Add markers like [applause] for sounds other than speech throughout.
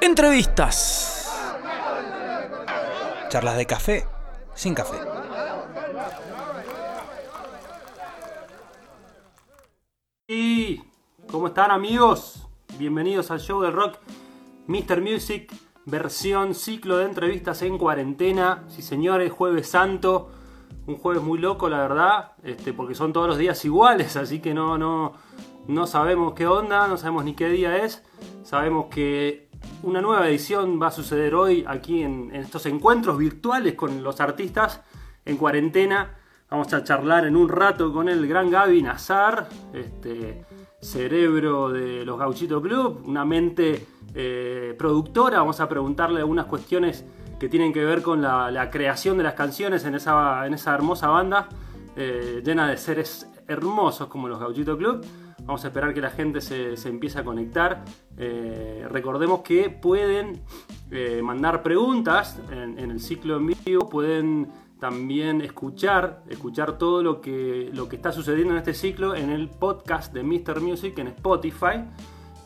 Entrevistas. Charlas de café sin café. Y ¿cómo están amigos? Bienvenidos al show del rock Mr. Music, versión ciclo de entrevistas en cuarentena. Sí señores, jueves santo, un jueves muy loco la verdad, este, porque son todos los días iguales, así que no, no, no sabemos qué onda, no sabemos ni qué día es. Sabemos que una nueva edición va a suceder hoy aquí en, estos encuentros virtuales con los artistas en cuarentena. Vamos a charlar en un rato con el gran Gaby Nazar, este cerebro de los Gauchito Club, una mente eh, productora. Vamos a preguntarle algunas cuestiones que tienen que ver con la, la creación de las canciones en esa, en esa hermosa banda, eh, llena de seres hermosos como los Gauchito Club. Vamos a esperar que la gente se, se empiece a conectar. Eh, recordemos que pueden eh, mandar preguntas en, el ciclo en vivo, pueden también escuchar, escuchar todo lo que, lo que está sucediendo en este ciclo en el podcast de Mr. Music en Spotify.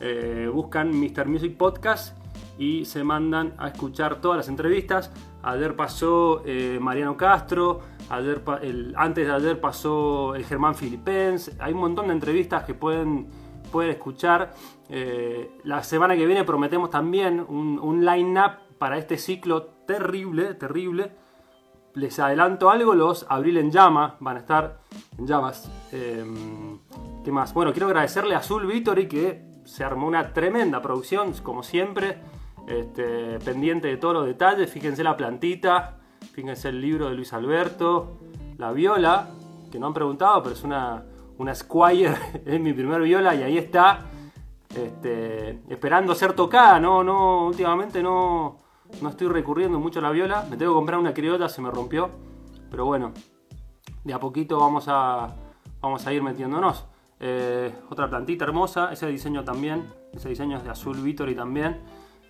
Eh, buscan Mr. Music Podcast y se mandan a escuchar todas las entrevistas. Ayer pasó Mariano Castro, antes de ayer pasó el Germán Filipens. Hay un montón de entrevistas que pueden, pueden escuchar. Eh, la semana que viene prometemos también un, un line-up para este ciclo terrible, terrible les adelanto algo, los Abril en Llama van a estar en llamas. Eh, ¿Qué más? Bueno, quiero agradecerle a Azul Victory que se armó una tremenda producción, como siempre, este, pendiente de todos los detalles. Fíjense la plantita, fíjense el libro de Luis Alberto, la viola, que no han preguntado, pero es una, una Squire, [laughs] es mi primer viola y ahí está. Este, esperando ser tocada, no, no, últimamente no, no estoy recurriendo mucho a la viola. Me tengo que comprar una criolla, se me rompió. Pero bueno, de a poquito vamos a, vamos a ir metiéndonos. Eh, otra plantita hermosa, ese diseño también, ese diseño es de Azul Victory también.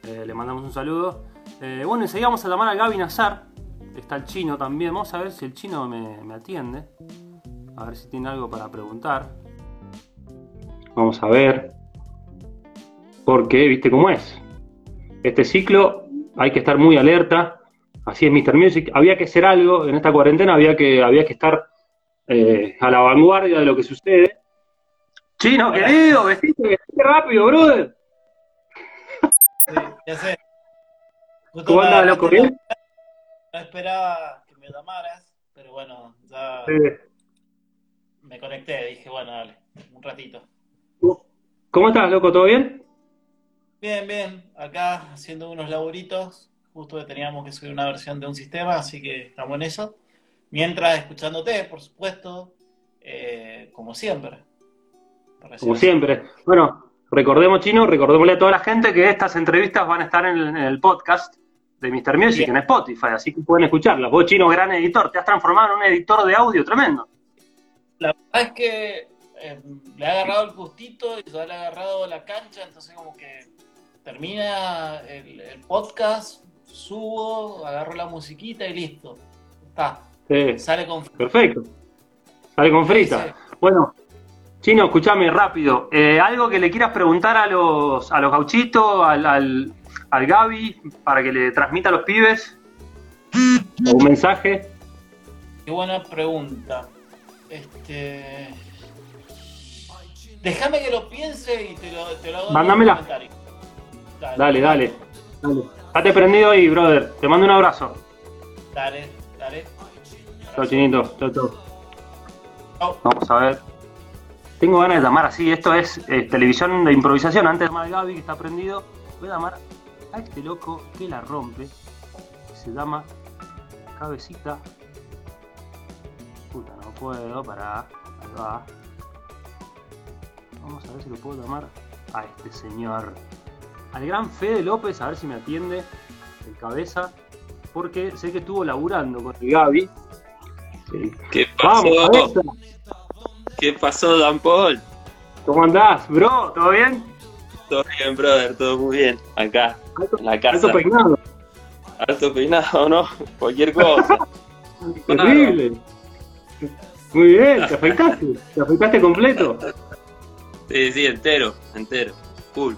Eh, le mandamos un saludo. Eh, bueno, enseguida vamos a llamar a Gaby Nazar. Está el chino también. Vamos a ver si el chino me, me atiende. A ver si tiene algo para preguntar. Vamos a ver. Porque, viste cómo es. Este ciclo hay que estar muy alerta. Así es Mr. Music. Había que hacer algo en esta cuarentena, había que, había que estar eh, a la vanguardia de lo que sucede. Chino, querido, vestite, vestite rápido, brother. Sí, ya sé. ¿Cómo andás, la- loco? ¿Bien? No esperaba que me llamaras, pero bueno, ya me conecté. Dije, bueno, dale, un ratito. ¿Cómo estás, loco? ¿Todo bien? Bien, bien. Acá haciendo unos laburitos. Justo que teníamos que subir una versión de un sistema, así que estamos en eso. Mientras escuchándote, por supuesto, eh, como siempre. Como siempre. Bueno, recordemos, Chino, recordémosle a toda la gente que estas entrevistas van a estar en el, en el podcast de Mr. Music, en Spotify, así que pueden escucharlas. Vos, Chino, gran editor, te has transformado en un editor de audio tremendo. La verdad es que eh, le ha agarrado el gustito y ya le ha agarrado la cancha, entonces como que termina el, el podcast, subo, agarro la musiquita y listo. Está, Sí, sale con... perfecto. Sale con frita. Sí. Bueno, Chino, escúchame rápido. Eh, algo que le quieras preguntar a los, a los gauchitos, al, al, al Gaby, para que le transmita a los pibes. O un mensaje. Qué buena pregunta. Este... Déjame que lo piense y te lo, te lo hago en Mándamela. comentario. Dale, dale. dale. Estate prendido ahí, brother. Te mando un abrazo. Dale, dale. Chao, Chinito. Chao, chao. Vamos a ver. Tengo ganas de llamar así. Esto es eh, televisión de improvisación. Antes de llamar a Gaby, que está prendido, voy a llamar a este loco que la rompe. que Se llama Cabecita. Puta, no puedo. Para. Ahí va. Vamos a ver si lo puedo llamar a este señor. Al gran Fede López, a ver si me atiende. El cabeza. Porque sé que estuvo laburando con el Gaby. ¿Qué Vamos, pasó? cabeza. ¿Qué pasó, Dan Paul? ¿Cómo andás, bro? ¿Todo bien? Bien, brother, todo muy bien. Acá, Alto, en la casa. alto peinado. Alto peinado, ¿no? Cualquier cosa. [laughs] Terrible. Muy bien, te afeitaste. Te afeitaste completo. Sí, sí, entero, entero. Cool.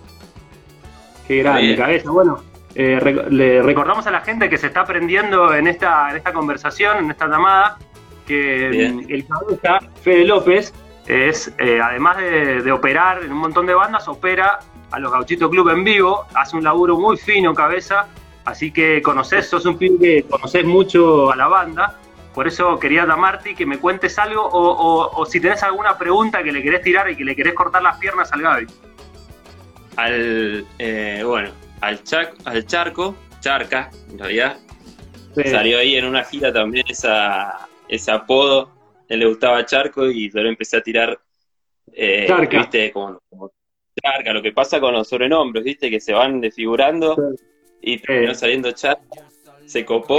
Qué grande, cabeza. Bueno, eh, rec- le recordamos a la gente que se está aprendiendo en esta, en esta conversación, en esta llamada, que Bien. el cabeza, Fede López, es, eh, además de, de operar en un montón de bandas, opera a los Gauchito Club en vivo, hace un laburo muy fino, cabeza, así que conoces, sos un pibe que conoces mucho a la banda, por eso quería llamarte que me cuentes algo, o, o- o si tenés alguna pregunta que le querés tirar y que le querés cortar las piernas al Gaby. Al, eh, bueno, al, chac- al charco, charca, en realidad, Sí. salió ahí en una gira también esa, ese apodo. Él le gustaba Charco y yo le empecé a tirar, eh, Charca. viste, como, como Charca, lo que pasa con los sobrenombres, viste, que se van desfigurando y terminó saliendo Charca, se copó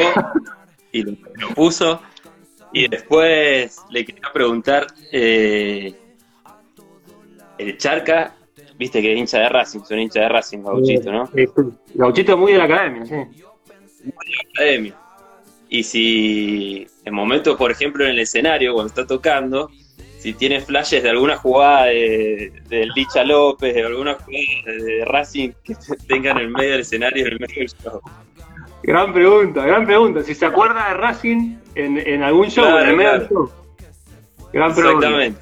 y lo, lo puso. Y después le quería preguntar, eh, el Charca, viste que es hincha de Racing, son hincha de Racing, Gauchito, ¿no? Sí, sí. Gauchito es muy de la academia, sí. academia. Y si en momentos, por ejemplo, en el escenario, cuando está tocando, si tiene flashes de alguna jugada de, de Licha López, de alguna jugada de Racing que [laughs] tenga en el medio del escenario, en el medio del show. Gran pregunta, gran pregunta. Si se acuerda de Racing en, en algún show, Claro, en el medio claro. del show. Gran pregunta. Exactamente.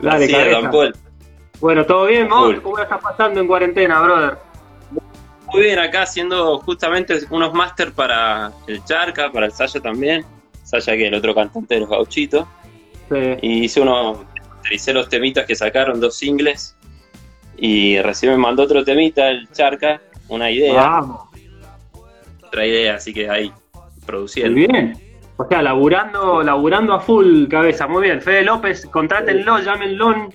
[laughs] Dale, Así es, cabeza. Don Paul. Bueno, ¿todo bien? Full. ¿Cómo la estás pasando en cuarentena, brother? Muy bien, acá haciendo justamente unos máster para el Charca, para el Saya también. Saya, que es el otro cantante de los Gauchitos. Sí. y hice unos, utilicé los temitas que sacaron, dos singles, y recién me mandó otro temita, el Charca, una idea, Vamos, otra idea, así que ahí, muy produciendo. bien. O sea, laburando, laburando a full cabeza, muy bien. Fede López, contrátenlo, llámenlo.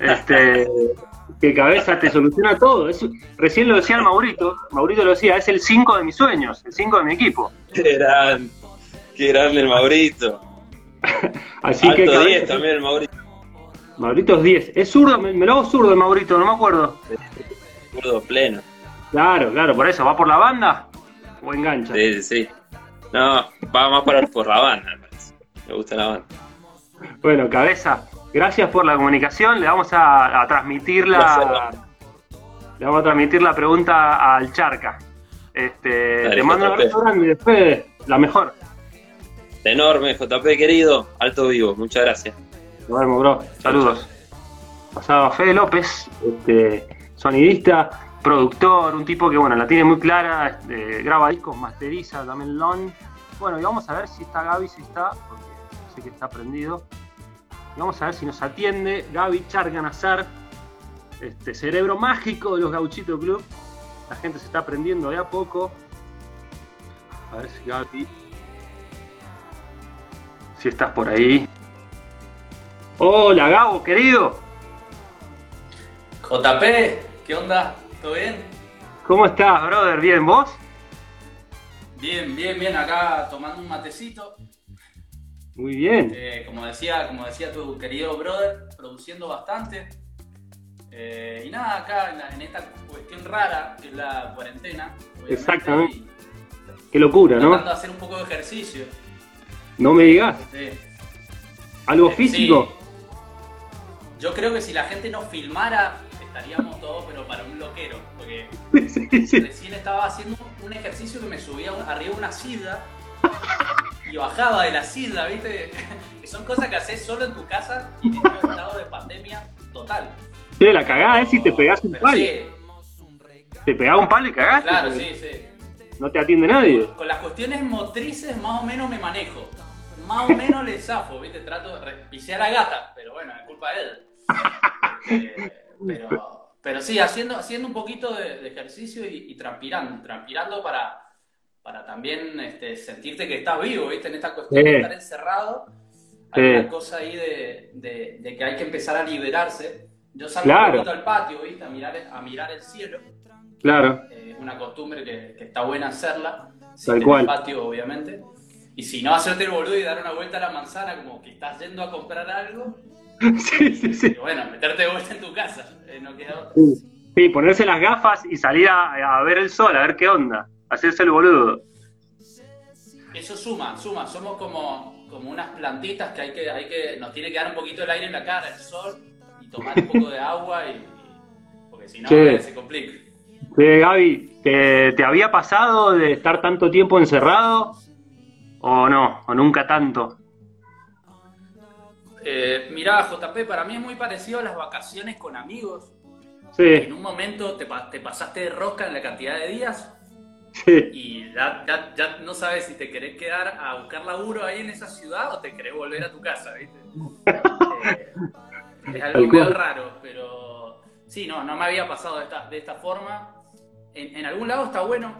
Este, [laughs] que cabeza te soluciona todo. Es- recién lo decía el Maurito, Maurito lo decía, es el 5 de mis sueños, el 5 de mi equipo. Qué qué grande el Maurito. [laughs] Así que Alto cabeza, 10 también el Maurito, Maurito es 10. Es zurdo, me, me lo hago zurdo el Maurito, no me acuerdo. zurdo pleno. Claro, claro, por eso, ¿va por la banda o engancha? Sí, sí, sí. No, va más por, por la banda, me parece. Me gusta la banda. Bueno, cabeza, gracias por la comunicación. Le vamos a, a transmitir la, le vamos a transmitir la pregunta al Charca. Este, Dale, te mando un abrazo grande, Fede, la mejor. Enorme, JP querido, alto vivo, muchas gracias. Nos vemos, bro. Saludos. Pasaba Fede López, este, sonidista, productor, un tipo que bueno, la tiene muy clara, este, graba discos, masteriza, también lon. Bueno, y vamos a ver si está Gaby, si está, porque sé que está prendido. Y vamos a ver si nos atiende Gaby Charganazar, este cerebro mágico de los Gauchito Club. La gente se está aprendiendo de a poco. A ver si Gaby. Si estás por ahí. Hola Gabo, querido. JP, ¿qué onda? ¿Todo bien? ¿Cómo estás, brother? ¿Bien vos? Bien, bien, bien, acá tomando un matecito. Muy bien. Eh, como, decía, como decía tu querido brother, produciendo bastante. Eh, y nada, acá en, la- en esta cuestión rara que es la cuarentena. Exactamente. Qué locura, Tratando ¿no? de hacer un poco de ejercicio. No me digas. Sí. ¿Algo Eh, físico? sí. Yo creo que si la gente nos filmara, estaríamos todos, pero para un loquero. Porque Sí, [laughs] sí. recién estaba haciendo un ejercicio que me subía arriba de una silla y bajaba de la silla, ¿viste? Que [laughs] son cosas que haces solo en tu casa y en un estado de pandemia total. Che, la cagada es si te pegás un palo. sí, Te pegás un palo y cagaste. claro, sí, sí. No te atiende nadie. Con las cuestiones motrices más o menos me manejo. Más o menos le zafo, ¿viste? Trato de... Pisé a gata, pero bueno, es culpa de él. Eh, pero, pero sí, haciendo, haciendo un poquito de, de ejercicio y, y transpirando. Transpirando para, para también este, sentirte que estás vivo, ¿viste? En esta cuestión Sí. de estar encerrado. Hay Sí. una cosa ahí de, de- de que hay que empezar a liberarse. Yo salgo Claro. un poquito al patio, ¿viste? A mirar, a mirar el cielo. Claro. Eh, una costumbre que, que está buena hacerla. Tal cual. patio, obviamente. Y si no, hacerte el boludo y dar una vuelta a la manzana como que estás yendo a comprar algo. [laughs] Sí, sí, sí. Y bueno, meterte de vuelta en tu casa. eh, no queda otra. Sí, Sí, ponerse las gafas y salir a, a ver el sol, a ver qué onda. Hacerse el boludo. Eso suma, suma. Somos como, como unas plantitas que hay que, hay que, nos tiene que dar un poquito el aire en la cara, el sol, y tomar un poco de agua y, y- Si no, se complica. Che, Gaby, ¿te, te había pasado de estar tanto tiempo encerrado? ¿O no? ¿O nunca tanto? Eh, mirá, JP, para mí es muy parecido a las vacaciones con amigos. Sí, En un momento te, te pasaste de rosca en la cantidad de días sí. y ya, ya- ya no sabes si te querés quedar a buscar laburo ahí en esa ciudad o te querés volver a tu casa, ¿viste? [laughs] Eh, es algo medio raro, pero sí, no, no me había pasado de esta, de esta forma. En, en algún lado está bueno.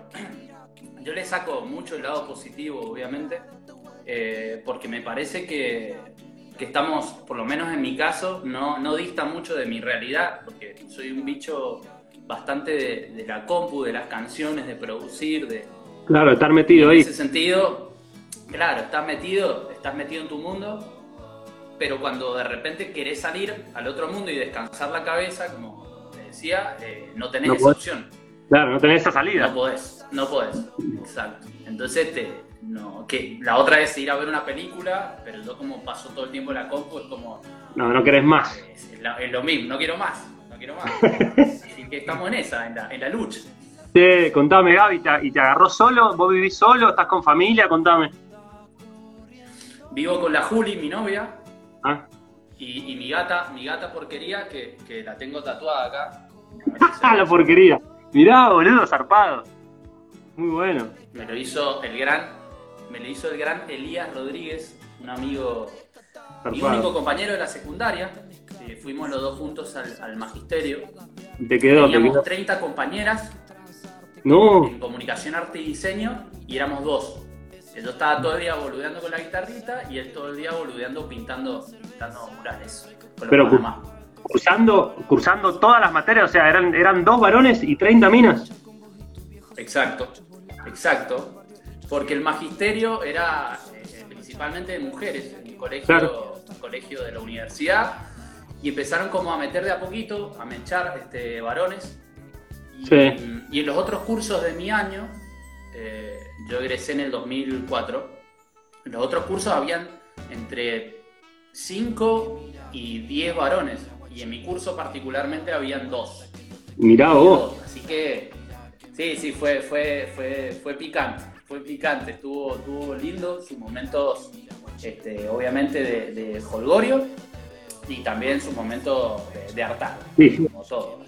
Yo le saco mucho el lado positivo, obviamente, eh, porque me parece que, que estamos, por lo menos en mi caso, no, no dista mucho de mi realidad, porque soy un bicho bastante de, de la compu, de las canciones, de producir, de, Claro, estar metido en ahí. ese sentido, claro, estás metido, estás metido en tu mundo, pero cuando de repente querés salir al otro mundo y descansar la cabeza, como te decía, eh, no tenés No esa podés. opción. Claro, no tenés esa salida. No podés, no podés. Exacto. Entonces, te, no, que la otra es ir a ver una película, pero yo como paso todo el tiempo en la compu, es como, No, no querés más. es, es la- es lo mismo, no quiero más, no quiero más. [laughs] Así que estamos en esa, en la, en la lucha. Che, contame, Gaby, ¿te- ¿y te agarró solo? ¿Vos vivís solo? ¿Estás con familia? Contame. Vivo con la Juli, mi novia, Ah, Y, y mi gata, mi gata porquería, que, que la tengo tatuada acá. Ah, [laughs] la porquería. Mirá, boludo, zarpado. Muy bueno. Me lo hizo el gran, me lo hizo el gran Elías Rodríguez, un amigo, mi único compañero de la secundaria. Eh, fuimos los dos juntos al, al magisterio. Te quedó, te Teníamos quedó. 30 compañeras No, en comunicación, arte y diseño y éramos dos. Yo estaba todo el día boludeando con la guitarrita y él todo el día boludeando pintando, pintando murales. con Pero, Panamá. cursando, cursando todas las materias, o sea, eran, eran dos varones y 30 minas. Exacto, exacto. Porque el magisterio era eh, principalmente de mujeres, en un colegio, Claro. un colegio de la universidad, y empezaron como a meter de a poquito, a mechar este, varones. Y, Sí. y en los otros cursos de mi año, eh, yo egresé en el 2004, en los otros cursos habían entre 5 y 10 varones, y en mi curso particularmente habían dos. Mirá vos. Así que sí, sí, fue, fue, fue, fue picante, fue picante, estuvo, estuvo lindo, sus momentos, este, obviamente, de, de holgorio y también sus momentos de, de Sí, como todo.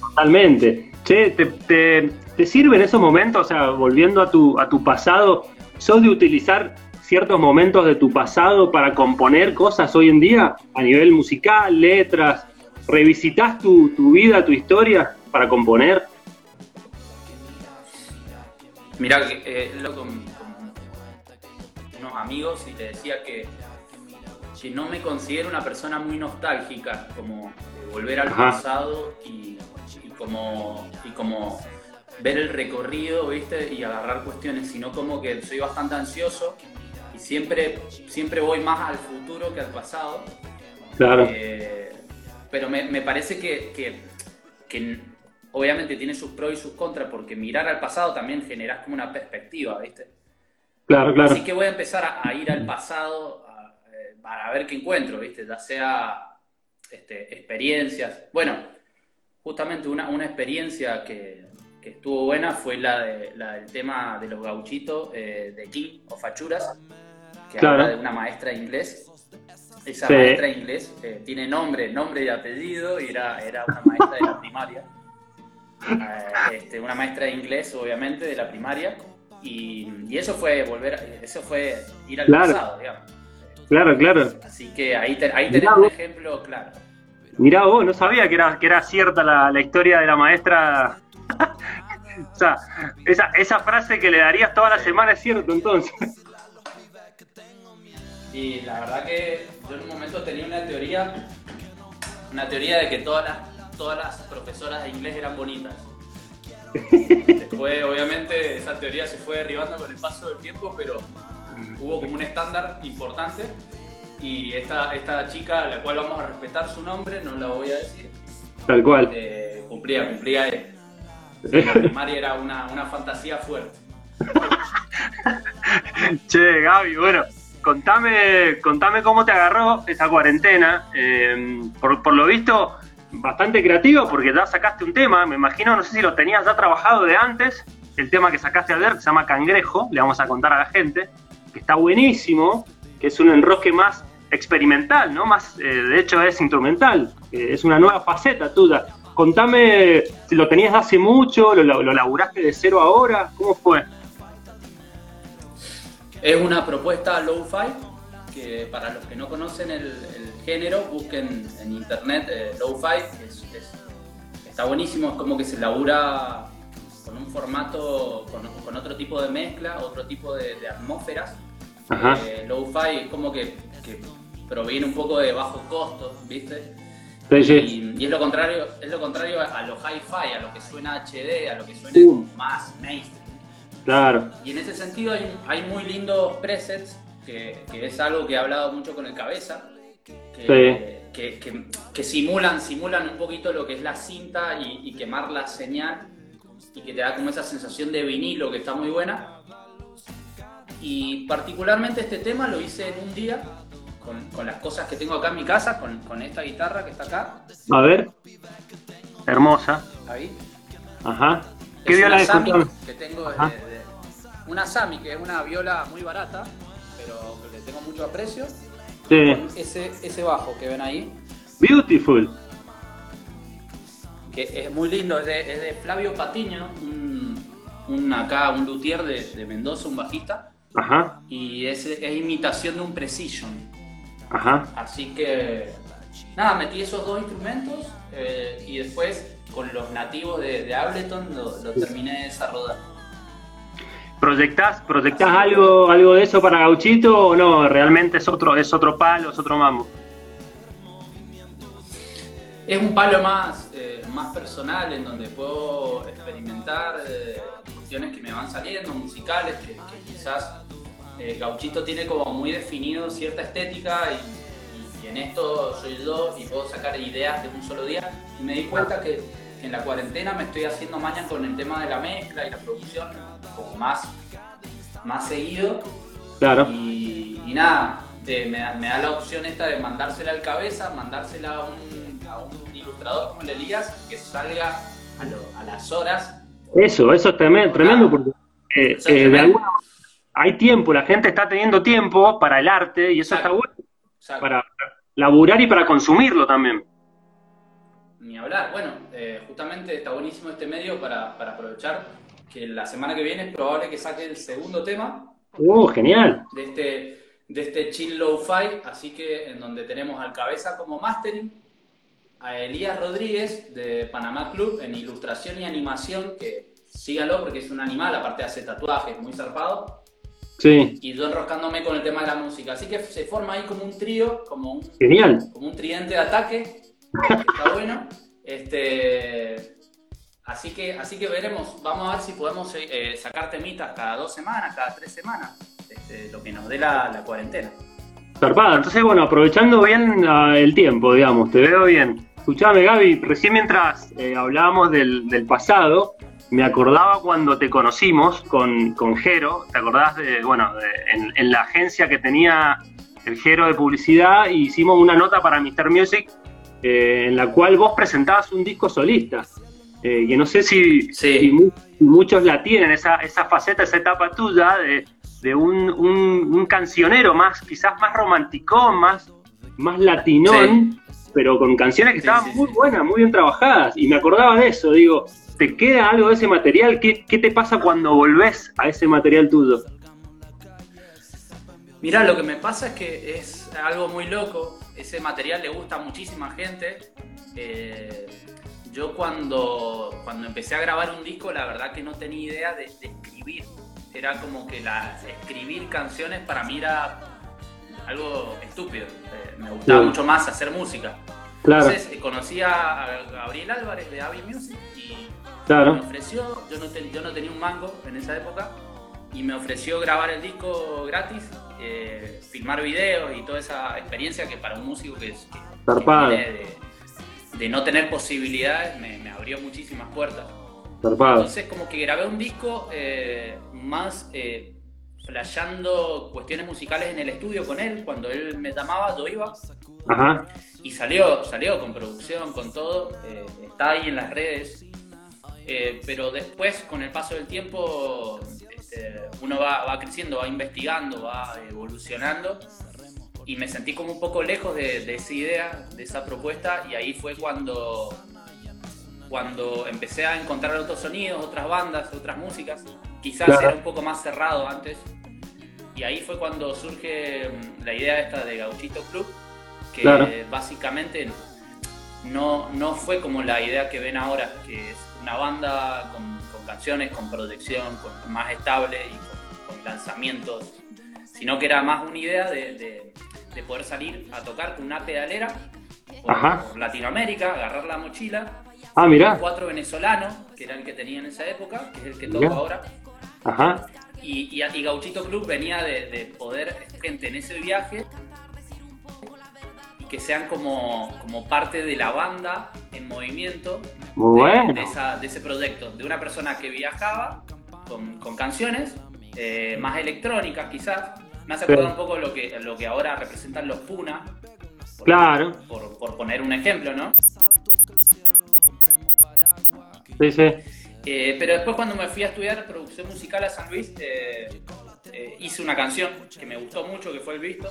Totalmente. Che, ¿te, te, te sirve en esos momentos, o sea, volviendo a tu, a tu pasado, sos de utilizar ciertos momentos de tu pasado para componer cosas hoy en día a nivel musical, letras? ¿Revisitas tu, tu vida, tu historia para componer? Mirá, eh, lo con, con unos amigos y te decía que, que no me considero una persona muy nostálgica, como volver al Ajá. pasado y, y como, y como ver el recorrido, ¿viste? Y agarrar cuestiones, sino como que soy bastante ansioso y siempre, siempre voy más al futuro que al pasado. Claro. Eh, pero me, me parece que, que- que obviamente tiene sus pros y sus contras, porque mirar al pasado también generas como una perspectiva, ¿viste? Claro, claro. Así que voy a empezar a, a ir al pasado a- eh, para ver qué encuentro, ¿viste? Ya sea este, experiencias. Bueno, justamente una, una experiencia que, que estuvo buena fue la, de, la del tema de los gauchitos eh, de King o Fachuras, que Claro. habla de una maestra de inglés. Esa Sí. maestra de inglés eh, tiene nombre, nombre y apellido, y era, era una maestra de la primaria. Eh, este, una maestra de inglés, obviamente, de la primaria. Y, y eso fue volver, eso fue ir al Claro. pasado, digamos. Claro, claro. Así que ahí, te- ahí tenés un ejemplo claro. Mirá vos, no sabía que era, que era cierta la, la historia de la maestra. [laughs] o sea, esa, esa frase que le darías toda la semana es cierto entonces. Y la verdad que yo en un momento tenía una teoría, una teoría de que todas las, todas las profesoras de inglés eran bonitas. [laughs] Después, obviamente, esa teoría se fue derribando con el paso del tiempo, pero hubo como un estándar importante. Y esta, esta chica, a la cual vamos a respetar su nombre, no la voy a decir, Tal cual. eh, cumplía, cumplía. eh. La primaria era una, una fantasía fuerte. [laughs] Che, Gaby, bueno, contame, contame cómo te agarró esa cuarentena. Eh, por, por lo visto, bastante creativo porque ya sacaste un tema, me imagino, no sé si lo tenías ya trabajado de antes, el tema que sacaste ayer, que se llama Cangrejo, le vamos a contar a la gente, que está buenísimo, que es un enrosque más experimental, ¿no? Más, eh, de hecho es instrumental, eh, es una nueva faceta tuya. Contame si lo tenías hace mucho, lo, lo laburaste de cero ahora, ¿cómo fue? Es una propuesta low-fi que para los que no conocen el, género, busquen en internet eh, low-fi, está buenísimo, es como que se labura con un formato, con, otro tipo de mezcla, otro tipo de, atmósferas. Eh, low-fi es como que, proviene un poco de bajo costo, ¿viste? Y, es lo contrario, es lo contrario a lo hi-fi, a lo que suena HD, a lo que suena uh. más mainstream. Claro. Y en ese sentido hay, muy lindos presets, que, es algo que he hablado mucho con el cabeza, que, que, simulan, simulan un poquito lo que es la cinta y, quemar la señal y que te da como esa sensación de vinilo que está muy buena. Y particularmente este tema lo hice en un día con, las cosas que tengo acá en mi casa, con, esta guitarra que está acá. A ver. Hermosa. Ahí. Ajá. ¿Qué viola es? Que tengo una Sami, que es una viola muy barata, pero le tengo mucho aprecio. Sí. ese, ese bajo que ven ahí. Beautiful. Que es muy lindo, es de, Flavio Patiño, un, acá, un luthier de, Mendoza, un bajista. Ajá. Y es, es imitación de un Precision. Ajá. Así que, nada, metí esos dos instrumentos eh, y después con los nativos de, Ableton lo, lo terminé de desarrollar. ¿Proyectás, algo, algo de eso para Gauchito o no? ¿Realmente es otro, es otro palo, es otro mambo? Es un palo más, eh, más personal en donde puedo experimentar eh, cuestiones que me van saliendo, musicales, que, quizás eh, Gauchito tiene como muy definido cierta estética y, y, en esto soy yo y puedo sacar ideas de un solo día. Y me di cuenta que en la cuarentena me estoy haciendo maña con el tema de la mezcla y la producción como más, más seguido. Claro. Y, nada, me, da, la opción esta de mandársela al cabeza, mandársela a un, a un ilustrador como el Elías, que salga a, las horas. Eso, eso es tremendo, porque eh, eh, hay tiempo, la gente está teniendo tiempo para el arte y eso está bueno. Para laburar y para consumirlo también. Ni hablar. Bueno, eh, justamente está buenísimo este medio para, para aprovechar que la semana que viene es probable que saque el segundo tema. ¡Uh, genial! De este, de este chill low-fi, así que en donde tenemos al cabeza como mastering, a Elías Rodríguez de Panamá Club en ilustración y animación, que síganlo porque es un animal, aparte hace tatuajes, muy zarpado. Sí. Y yo enroscándome con el tema de la música. Así que se forma ahí como un trío, como un, Genial. Como un tridente de ataque. [laughs] está bueno. Este, Así que, así que veremos, vamos a ver si podemos eh, eh, sacar temitas cada dos semanas, cada tres semanas, este, lo que nos dé la, cuarentena. Zarpada, entonces bueno, aprovechando bien ah, el tiempo, digamos, te veo bien. Escuchame Gaby, recién mientras eh, hablábamos del, pasado, me acordaba cuando te conocimos con, con Jero, ¿te acordás de, bueno, en, la agencia que tenía el Jero de publicidad hicimos una nota para Mr. Music en la cual vos presentabas un disco solista? Eh, que no sé si, muchos la tienen, esa, esa faceta, esa etapa tuya de, un, cancionero más, quizás más romanticón, más, más latinón, pero con canciones que estaban muy buenas, muy bien trabajadas. Y me acordaba de eso, digo, ¿te queda algo de ese material? ¿Qué, qué te pasa cuando volvés a ese material tuyo? Mira, lo que me pasa es que es algo muy loco. Ese material le gusta a muchísima gente. Eh, yo cuando, cuando empecé a grabar un disco, la verdad que no tenía idea de, escribir. Era como que la, escribir canciones para mí era algo estúpido. Eh, me gustaba mucho más hacer música. Entonces eh, conocí a Gabriel Álvarez de Avi Music y me ofreció, yo no, yo no tenía un mango en esa época, y me ofreció grabar el disco gratis, eh, filmar videos y toda esa experiencia que para un músico que es que de no tener posibilidades me, abrió muchísimas puertas. Entonces como que grabé un disco eh, más eh, flasheando cuestiones musicales en el estudio con él, cuando él me llamaba yo iba Ajá. Y salió, salió con producción, con todo, eh, está ahí en las redes. Eh, pero después, con el paso del tiempo, este, uno va, va creciendo, va investigando, va evolucionando. Y me sentí como un poco lejos de, de esa idea, de esa propuesta. Y ahí fue cuando, cuando empecé a encontrar otros sonidos, otras bandas, otras músicas. Quizás Claro. era un poco más cerrado antes. Y ahí fue cuando surge mm, la idea esta de Gauchito Club, que Claro. básicamente no, no fue como la idea que ven ahora, que es una banda con, con canciones, con producción, con, más estable y con, con lanzamientos, sino que era más una idea de, de- de poder salir a tocar con una pedalera por, Ajá. por Latinoamérica, agarrar la mochila, Ah, mirá. cuatro venezolanos, que era el que tenía en esa época, que es el que Mirá. ahora, Ajá. y, y, y Gauchito Club venía de, de poder gente en ese viaje y que sean como, como parte de la banda en movimiento Muy de, bueno. de esa- de ese proyecto, de una persona que viajaba con, con canciones eh, más electrónicas quizás. Me hace acordar un poco lo que, lo que ahora representan los Puna, por, Claro. por, por poner un ejemplo, ¿no? Sí, sí. Eh, pero después cuando me fui a estudiar producción musical a San Luis, eh, eh, hice una canción que me gustó mucho, que fue El Visto.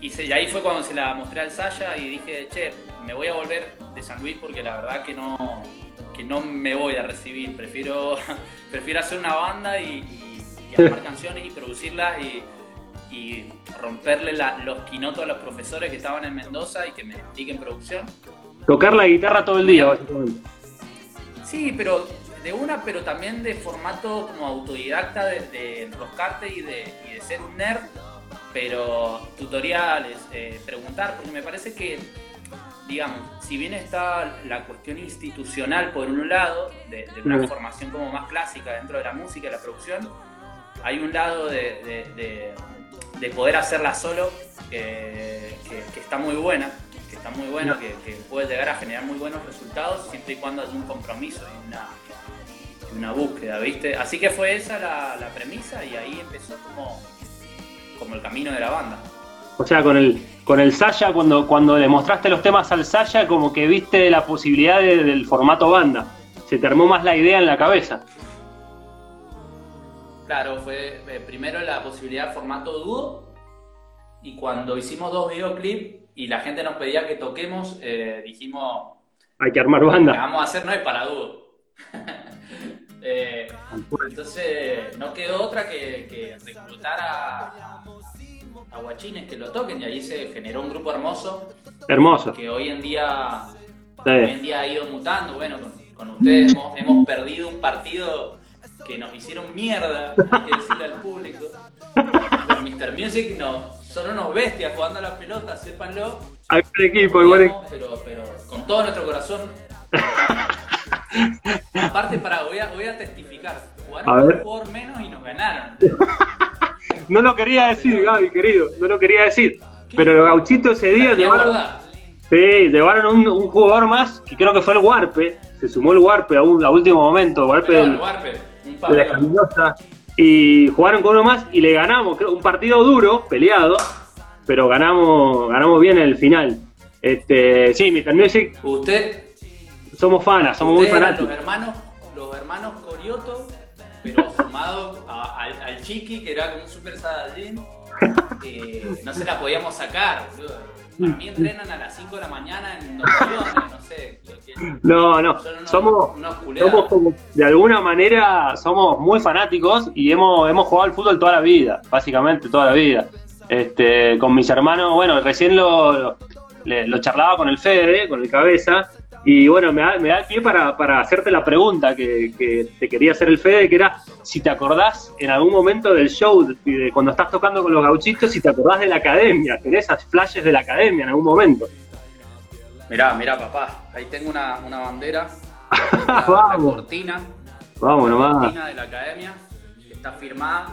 Y, se- y ahí fue cuando se la mostré al Saya y dije, che, me voy a volver de San Luis porque la verdad que no, que no me voy a recibir. Prefiero, [laughs] prefiero hacer una banda y, y- y armar canciones y producirlas y, y romperle la- los quinotos a los profesores que estaban en Mendoza y que me expliquen producción. Tocar la guitarra todo el día, básicamente. Sí, pero de una, pero también de formato como autodidacta de, de enroscarte y de, y de ser un nerd, pero tutoriales, eh, preguntar, porque me parece que, digamos, si bien está la cuestión institucional por un lado, de, de una formación como más clásica dentro de la música y la producción, hay un lado de, de- de- de poder hacerla solo que, está muy buena, que está muy buena, que, que puede llegar a generar muy buenos resultados siempre y cuando haya un compromiso y una, búsqueda, ¿viste? Así que fue esa la, la premisa y ahí empezó como, el camino de la banda. O sea, con el, con el Saya, cuando, cuando le mostraste los temas al Saya, como que viste la posibilidad de- del formato banda. Se te armó más la idea en la cabeza. Claro, fue eh, primero la posibilidad de formato dúo y cuando hicimos dos videoclips y la gente nos pedía que toquemos, eh, dijimos, Hay que armar lo que banda. vamos a hacer no es para dúo. [laughs] Eh, entonces no quedó otra que, que reclutar a, a guachines que lo toquen y ahí se generó un grupo hermoso Hermoso. que hoy en día, hoy en día ha ido mutando. Bueno, con, con ustedes hemos, hemos perdido un partido que nos hicieron mierda, hay que decirle al público. Con Mr. Music no, son unos bestias jugando a la pelota, sépanlo. Hay buen equipo, hay buen equipo. Pero, pero con todo nuestro corazón. Aparte, para, voy a, voy a testificar. Jugaron un jugador menos y nos ganaron. [laughs] No lo quería decir, Gaby, querido. No lo quería decir. Pero los gauchitos ese día ¿Te llevaron, sí, llevaron un, un jugador más, que creo que fue el Warpe. Se sumó el Warpe a, un, a último momento. Warpe Warper, un de la. Caminosa. Y jugaron con uno más y le ganamos. Creo, un partido duro, peleado, pero ganamos, ganamos bien en el final. Este, sí, Mr. Music, Usted, somos fanas, somos muy eran los fanáticos. hermanos, los hermanos Corioto, pero sumado a- al, al Chiqui, que era como un super saiyajin. eh, no se la podíamos sacar, boludo. Para mí entrenan a las 5 de la mañana en opciones, no sé. No, no, unos- somos, unos somos como, de alguna manera, somos muy fanáticos y hemos, hemos jugado al fútbol toda la vida, básicamente toda la vida. Este, con mis hermanos, bueno, recién lo, lo, lo charlaba con el Fede, con el cabeza, y bueno, me da, me da el pie para, para hacerte la pregunta que, que te quería hacer el Fede, que era si te acordás en algún momento del show, de, de cuando estás tocando con los gauchitos, si te acordás de la academia, tenés esas flashes de la academia en algún momento. Mirá, mirá, papá. Ahí tengo una, una bandera. [laughs] La, Vamos. cortina. Vamos la nomás. cortina de la academia. Que está firmada.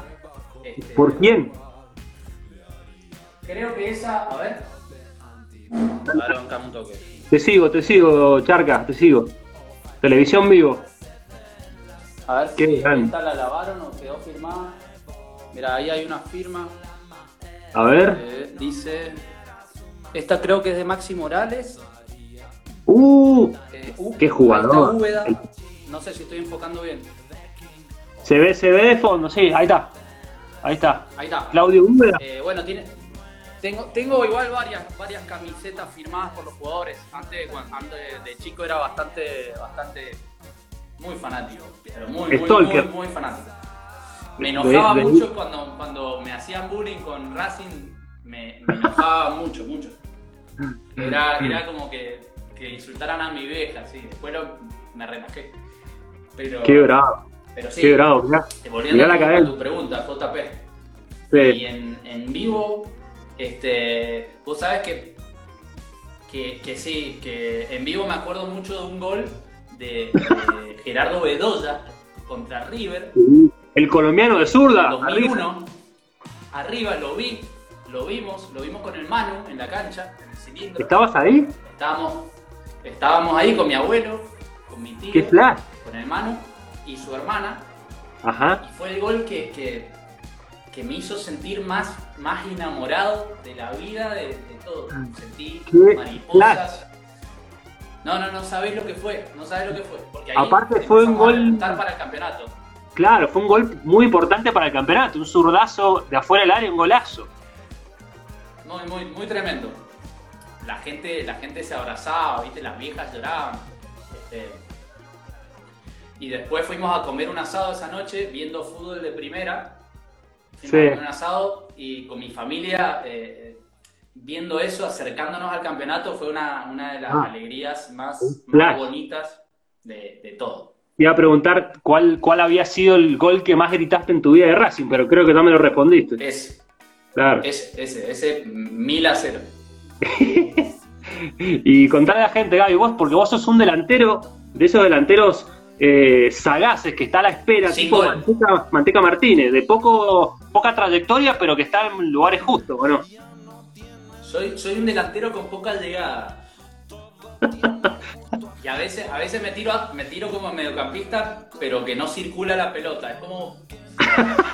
este, ¿Por quién? Creo que esa. A ver. A ver, un toque. Te sigo, te sigo, Charca, te sigo. Televisión vivo. A ver Qué si grande. esta la lavaron o quedó firmada. Mira, ahí hay una firma. A ver. eh, dice. Esta creo que es de Maxi Morales. ¡Uh! Eh, uh, ¡Qué jugador! Úbeda. No sé si estoy enfocando bien. Se ve, se ve de fondo, sí, ahí está. Ahí está. Ahí está. Claudio Úbeda. Eh, bueno, tiene, tengo, tengo igual varias, varias camisetas firmadas por los jugadores. Antes, cuando- antes de chico era bastante, bastante, muy fanático. Pero muy, muy, muy, muy fanático. Me enojaba De- de- mucho cuando, cuando me hacían bullying con Racing. Me, me enojaba mucho, mucho. Era, era como que, que insultaran a mi vieja, sí. Después lo- me relajé. Pero, Qué bravo, pero sí, qué bravo, mirá. volviendo mirá la a tu- pregunta, JP. Sí. Y en, en vivo, este, vos sabes que, que, que sí, que en vivo me acuerdo mucho de un gol de, de Gerardo Bedoya contra River, El colombiano de zurda. en 2001. Arriba lo vi, lo vimos, lo vimos con el Manu en la cancha, en el cilindro. ¿Estabas ahí? Estábamos, estábamos ahí con mi abuelo, con mi tío, ¡Qué flash! con el Manu y su hermana. Ajá. Y fue el gol que, que, que me hizo sentir más, más enamorado de la vida, de, de todo. Sentí Qué mariposas. No, no, no sabés lo que fue, no sabés lo que fue. Porque ahí Aparte fue un gol- para el campeonato. Claro, fue un gol muy importante para el campeonato. Un zurdazo de afuera del área, un golazo. Muy, muy, muy tremendo. La gente, la gente se abrazaba, viste, las viejas lloraban. Este, y después fuimos a comer un asado esa noche viendo fútbol de primera. Fuimos Sí. a un asado y con mi familia eh, viendo eso, acercándonos al campeonato, fue una, una de las Ah. alegrías más, más bonitas de, de todo. Te iba a preguntar cuál, cuál había sido el gol que más gritaste en tu vida de Racing, pero creo que no me lo respondiste. Ese, Claro. ese, ese, ese mil a cero. [laughs] Y contale a la gente, Gaby, vos, porque vos sos un delantero de esos delanteros eh, sagaces que está a la espera, Sin tipo Manteca Martínez, de poco, poca trayectoria, pero que está en lugares justos, ¿o no? Soy, soy un delantero con poca llegada. Y a veces, a veces me tiro me tiro como mediocampista, pero que no circula la pelota. Es como. [laughs]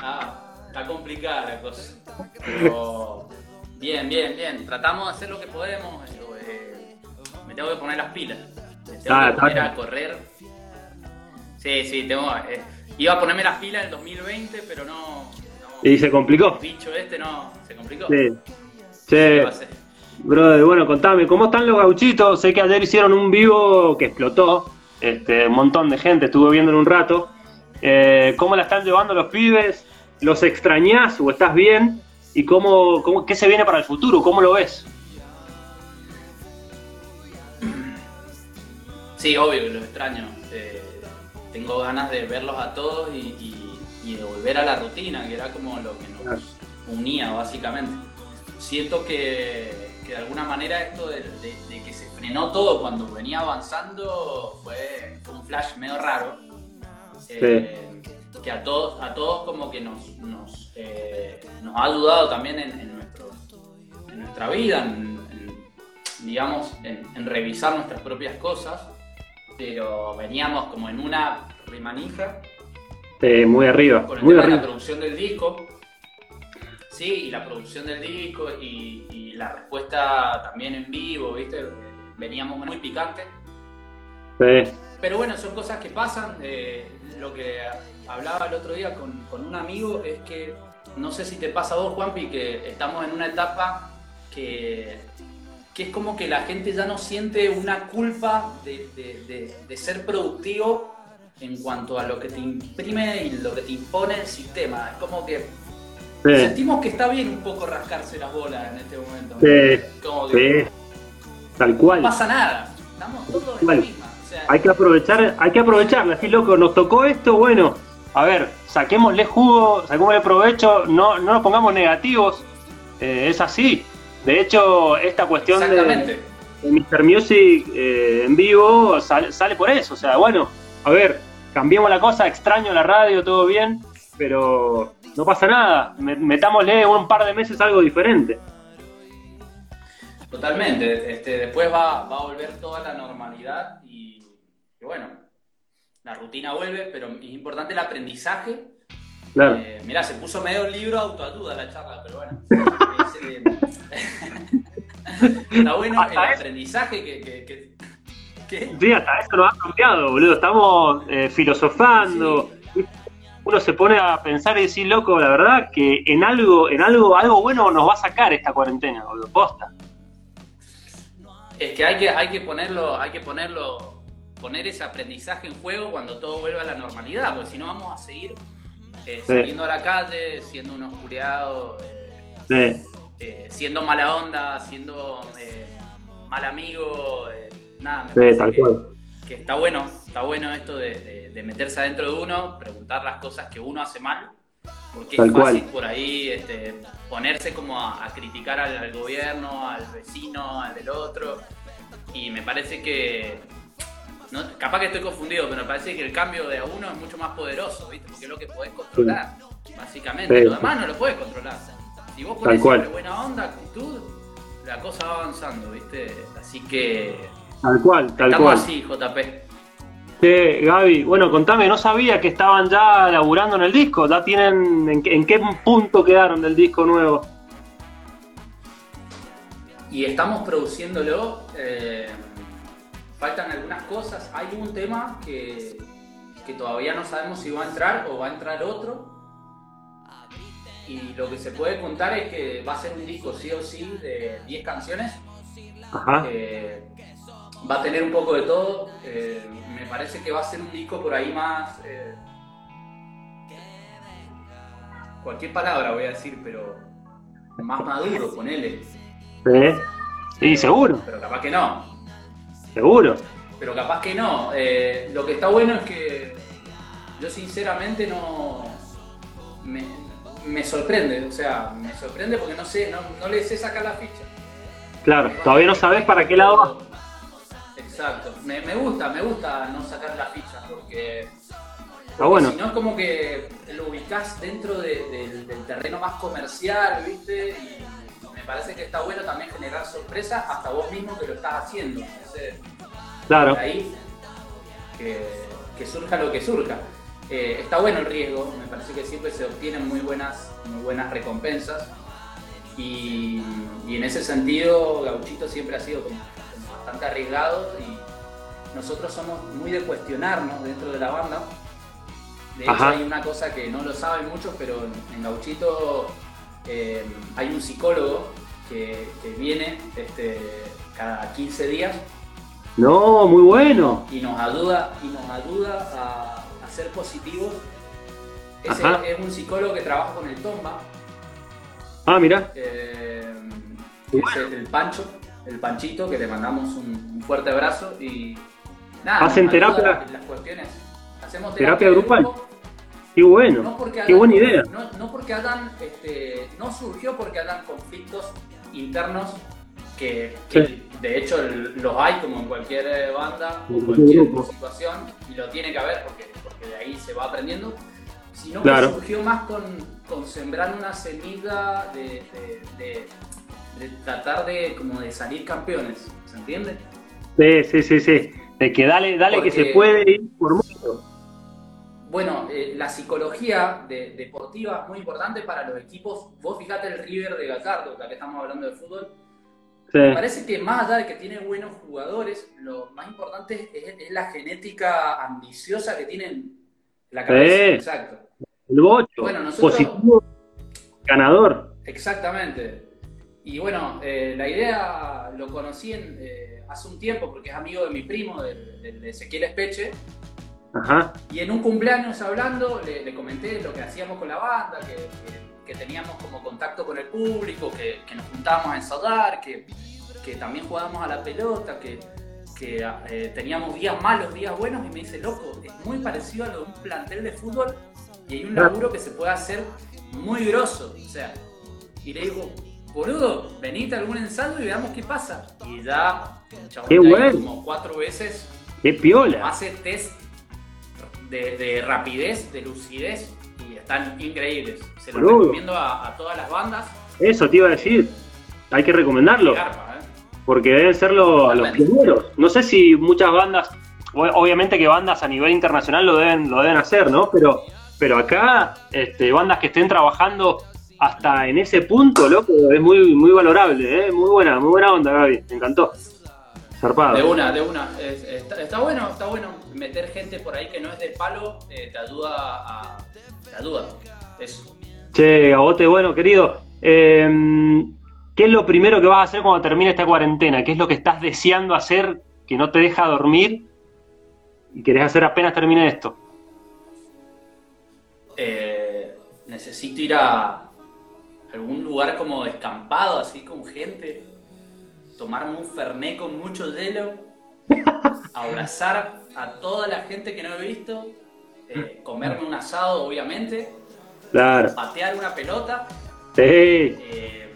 Ah, está complicada la cosa. Pero. Bien, bien, bien. Tratamos de hacer lo que podemos. eh, me tengo que poner las pilas. Me tengo Ah, que poner a correr. Sí, sí, tengo. eh, iba a ponerme las pilas en el 2020, pero no. Y se complicó. el bicho este no. Se complicó. Sí. ¿Qué Che, brother, bueno, contame, ¿cómo están los gauchitos? Sé que ayer hicieron un vivo que explotó, este, un montón de gente, estuve viendo en un rato. Eh, ¿Cómo la están llevando los pibes? ¿Los extrañás o estás bien? ¿Y cómo, cómo, qué se viene para el futuro? ¿Cómo lo ves? Sí, obvio que los extraño. Eh, tengo ganas de verlos a todos y, y- y de volver a la rutina, que era como lo que nos unía básicamente. Siento que, que de alguna manera esto de, de- de que se frenó todo cuando venía avanzando fue, fue un flash medio raro. Eh, Que a todos, a todos como que nos, nos, eh, nos ha ayudado también en, en nuestro, en nuestra vida, en, en, digamos, en revisar nuestras propias cosas, pero veníamos como en una remanija Eh, muy arriba, con el muy tema de la arriba. producción del disco. Sí, y la producción del disco y, y la respuesta también en vivo, ¿viste? Veníamos muy picantes. Sí. Pero bueno, son cosas que pasan. eh, lo que hablaba el otro día con, con un amigo es que, no sé si te pasa a vos, Juanpi, que estamos en una etapa que, que es como que la gente ya no siente una culpa de, de- de- de ser productivo en cuanto a lo que te imprime y lo que te impone el sistema. Es como que Sí, sentimos que está bien un poco rascarse las bolas en este momento. sí, Como que sí. Tal cual. no pasa nada. Estamos todos en la misma. O sea, Hay que aprovechar, hay que aprovecharla, así loco, nos tocó esto, bueno, a ver, saquémosle jugo, saquémosle provecho, no, no nos pongamos negativos, eh, es así. De hecho, esta cuestión de, de Mr. Music eh, en vivo sale, sale por eso, o sea, bueno, a ver, cambiemos la cosa, extraño la radio, todo bien, pero no pasa nada, me- metámosle un par de meses algo diferente. Totalmente. Este, después va, va a volver toda la normalidad y, y bueno, la rutina vuelve, pero es importante el aprendizaje. Claro. Eh, mirá, se puso medio libro autoayuda la charla, pero bueno. [laughs] Es, eh, [laughs] Está bueno el eso. aprendizaje que, que, que- Sí, hasta eso nos ha cambiado, boludo. Estamos eh, filosofando. Uno se pone a pensar y decir, loco, la verdad que en algo, en algo, algo bueno nos va a sacar esta cuarentena, boludo. Posta. Es que hay que, hay que ponerlo, hay que ponerlo, poner ese aprendizaje en juego cuando todo vuelva a la normalidad, porque si no vamos a seguir eh, Sí. saliendo a la calle, siendo unos curiados, Sí, siendo mala onda, siendo eh, mal amigo, eh, nada, me sí, parece tal que, cual. que está bueno, está bueno esto de, de- de meterse adentro de uno, preguntar las cosas que uno hace mal, porque Tal es fácil cual. por ahí este, ponerse como a, a criticar al, al gobierno, al vecino, al del otro, y me parece que, no, capaz que estoy confundido, pero me parece que el cambio de a uno es mucho más poderoso, ¿viste? porque es lo que podés controlar, básicamente, Sí. lo demás no lo podés controlar. Si vos pones buena onda, actitud, la cosa va avanzando, ¿viste? Así que Tal cual, tal estamos cual. así, JP. Sí, Gaby, bueno, contame, no sabía que estaban ya laburando en el disco. ¿Ya tienen, en, qué- en qué punto quedaron del disco nuevo? Y estamos produciéndolo. eh, faltan algunas cosas. Hay un tema que, que todavía no sabemos si va a entrar o va a entrar otro. Y lo que se puede contar es que va a ser un disco sí o sí de 10 canciones. Ajá. Eh, va a tener un poco de todo. eh, me parece que va a ser un disco por ahí más. eh, cualquier palabra voy a decir, pero más maduro, ponele. Sí. Sí, seguro, Pero capaz que no. seguro. Pero capaz que no. Eh, lo que está bueno es que yo sinceramente no. Me, me sorprende, o sea, me sorprende porque no sé, no, no le sé sacar la ficha. Claro, todavía no sabes para qué lado va. Exacto. Me, me gusta, me gusta no sacar la ficha porque. Está bueno. Si no es como que lo ubicás dentro de- del- del terreno más comercial, ¿viste? Y me parece que está bueno también generar sorpresas hasta vos mismo que lo estás haciendo. Entonces, Claro. de ahí que, que surja lo que surja. Eh, está bueno el riesgo, me parece que siempre se obtienen muy buenas, muy buenas recompensas. Y, y en ese sentido, Gauchito siempre ha sido como bastante arriesgado y nosotros somos muy de cuestionarnos dentro de la banda. De hecho, Ajá. hay una cosa que no lo saben muchos, pero en, Gauchito eh, hay un psicólogo que, que viene este, cada 15 días No, muy bueno. y nos ayuda, y nos ayuda a, a ser positivos. Es un psicólogo que trabaja con el Tomba, Ah, mira. eh, es el, el Pancho, el Panchito, que le mandamos un, un fuerte abrazo y nada. ¿Hacen terapia? las cuestiones. Hacemos ¿Terapia de grupal? grupo, Qué bueno. no Qué buena idea. No, no porque hagan, este, no surgió porque hagan conflictos internos que, que Sí. de hecho los hay como en cualquier eh, banda o cualquier cualquier grupo. situación y lo tiene que haber porque, porque de ahí se va aprendiendo, sino Claro. que surgió más con, con sembrar una semilla de, de- de- de tratar de como de salir campeones, ¿se entiende? Sí, sí, sí, sí. De que dale, dale que se puede ir por mucho. Bueno, eh, la psicología de- deportiva es muy importante para los equipos. Vos fijate el River de Gallardo, ya que estamos hablando de fútbol. Sí. Me parece que más allá de que tiene buenos jugadores, lo más importante es, es la genética ambiciosa que tienen la cabeza. Sí. Exacto. El bocho. Bueno, nosotros- Positivo. Ganador. Exactamente. Y bueno, eh, la idea lo conocí en, eh, hace un tiempo porque es amigo de mi primo, del del Ezequiel Espeche. Ajá. Y en un cumpleaños hablando, le, le comenté lo que hacíamos con la banda, que, que- que teníamos como contacto con el público, que, que nos juntábamos a ensayar, que, que también jugábamos a la pelota, que, que, eh, teníamos días malos, días buenos, y me dice, loco, es muy parecido a lo de un plantel de fútbol y hay un laburo que se puede hacer muy grosso. O sea, y le digo, boludo, venite a algún ensayo y veamos qué pasa. Y ya, chabón Qué bueno. como cuatro veces Qué piola. hace test de, de rapidez, de lucidez y están increíbles. Se los Boludo. recomiendo a, a todas las bandas. Eso te iba a decir. Hay que recomendarlo. Garpa, ¿eh? Porque deben ser lo- los Totalmente. primeros. No sé si muchas bandas, obviamente que bandas a nivel internacional lo deben, lo deben hacer, ¿no? Pero, pero acá, este, bandas que estén trabajando hasta en ese punto, loco, es muy, muy valorable, ¿eh? Muy buena, muy buena onda, Gaby. Me encantó. Zarpado. De una, de una. Es- está, está bueno, está bueno. Meter gente por ahí que no es del palo eh, te ayuda a. Te ayuda. Eso. Che, Gabote, bueno, querido, eh, ¿qué es lo primero que vas a hacer cuando termine esta cuarentena? ¿Qué es lo que estás deseando hacer que no te deja dormir y querés hacer apenas termine esto? Eh, necesito ir a algún lugar como descampado, así con gente. Tomarme un fernet con mucho hielo. [laughs] Abrazar a toda la gente que no he visto. eh, comerme un asado, obviamente. Claro. Patear una pelota. Sí, Eh,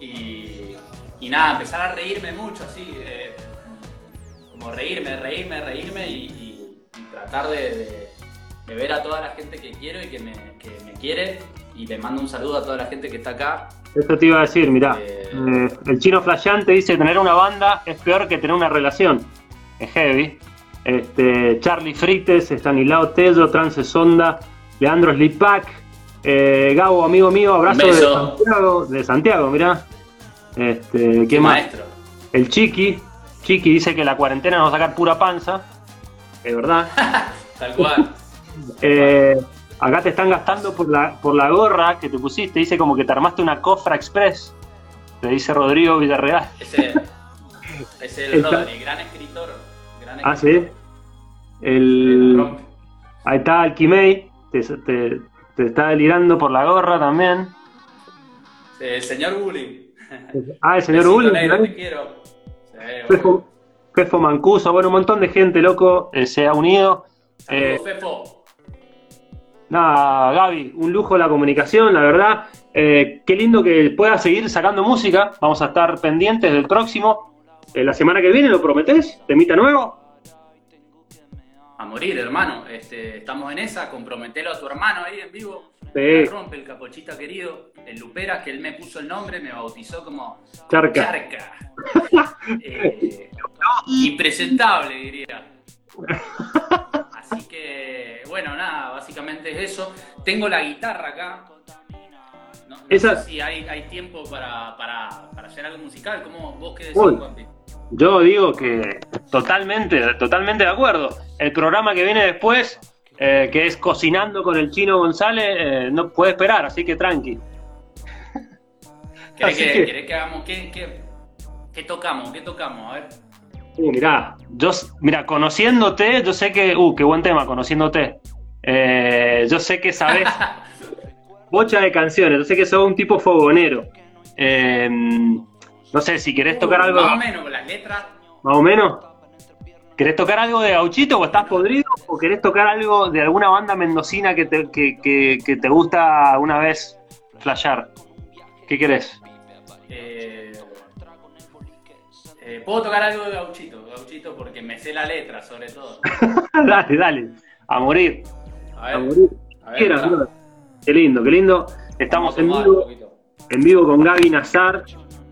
y, y nada, empezar a reírme mucho, así, eh, como reírme, reírme, reírme y, y- y tratar de, de- de ver a toda la gente que quiero y que me, que me quiere. Y le mando un saludo a toda la gente que está acá. esto te iba a decir, mirá, Eh. eh, el chino flasheante dice tener una banda es peor que tener una relación. Es heavy. Este, Charlie Frites, Stanislao Tello, Trance Sonda, Leandro Slipak, eh, Gabo, amigo mío, abrazo de. Santiago, de Santiago, mirá. Este, ¿qué Qué más? maestro. El Chiqui, Chiqui dice que la cuarentena nos va a sacar pura panza. Es verdad. [laughs] Tal cual. Eh, acá te están gastando por la, por la gorra que te pusiste. Dice como que te armaste una Cofra Express. Te dice Rodrigo Villarreal. Ese es el Está- Rodri, gran escritor. Gran Ah, sí. escritor. El, ahí está Alquimei. Te, te- te está delirando por la gorra también. El señor Bullying. Ah, el señor Uli. negro, te quiero. Sí, Fefo, Fefo Mancuso. Bueno, un montón de gente, loco, eh, se ha unido. Eh, Saludos, Fefo. Nada, Gaby, un lujo la comunicación, la verdad. Eh, qué lindo que puedas seguir sacando música. Vamos a estar pendientes del próximo. Eh, la semana que viene, ¿lo prometés? ¿Temita nuevo? A morir, hermano. Este, estamos en esa. Comprometelo a tu hermano ahí en vivo. Sí. Rompe el capochita querido. El Lupera, que él me puso el nombre, me bautizó como Charca. Charca. [laughs] Eh, [laughs] impresentable, diría. [laughs] Bueno, nada, básicamente es eso. Tengo la guitarra acá. No, no Esa- sé si hay, hay tiempo para, para, para hacer algo musical. ¿Cómo vos qué decís. Juanpi? Yo digo que totalmente, totalmente de acuerdo. El programa que viene después, eh, que es Cocinando con el Chino González, eh, no puede esperar, así que tranqui. [laughs] ¿Querés Así que, que- querés que hagamos? ¿Qué, qué, qué tocamos? ¿Qué tocamos? A ver. Uh, mirá, yo, mirá, conociéndote, yo sé que, uh, qué buen tema, conociéndote. Eh, yo sé que sabes [laughs] bocha de canciones, yo sé que sos un tipo fogonero. Eh, no sé, si querés tocar Uh, algo Más o menos, con las letras. más o menos. ¿Querés tocar algo de gauchito o estás podrido? ¿O querés tocar algo de alguna banda mendocina que te, que, que- que te gusta una vez flashear? ¿Qué querés? Eh, Puedo tocar algo de gauchito, gauchito, porque me sé la letra, sobre todo. [laughs] dale, dale. A morir. A A ver, morir. a ver, brother. Qué lindo, qué lindo. Estamos en vivo, en vivo con Gaby Nazar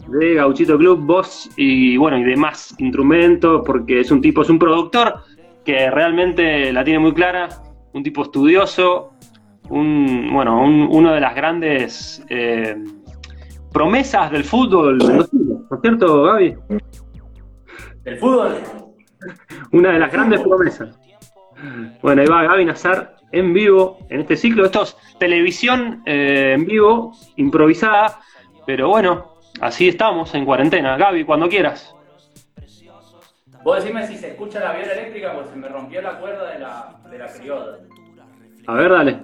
de Gauchito Club, voz y bueno, y demás instrumentos, porque es un tipo, es un productor que realmente la tiene muy clara, un tipo estudioso, un, bueno, un- uno de las grandes eh, promesas del fútbol ¿no es cierto, Gaby? ¿El fútbol? Una de las grandes promesas. Bueno, ahí va Gaby Nazar en vivo en este ciclo. Esto es televisión eh, en vivo, improvisada, pero bueno, así estamos en cuarentena. Gaby, cuando quieras. Vos decime si se escucha la viola eléctrica, pues se me rompió la cuerda de la, de la criolla. A ver, dale.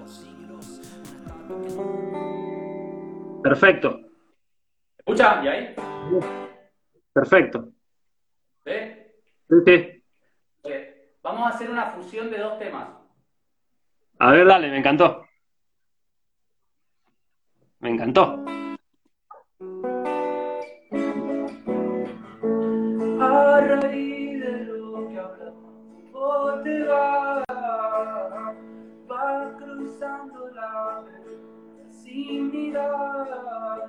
Perfecto, ¿Escucha? ¿Y ahí? perfecto. ¿Sí? Sí, sí. Eh, Vamos a hacer una fusión de dos temas. A ver, dale, me encantó. Me encantó. A raíz de lo que hablamos, vos te vas, vas cruzando la sin mirar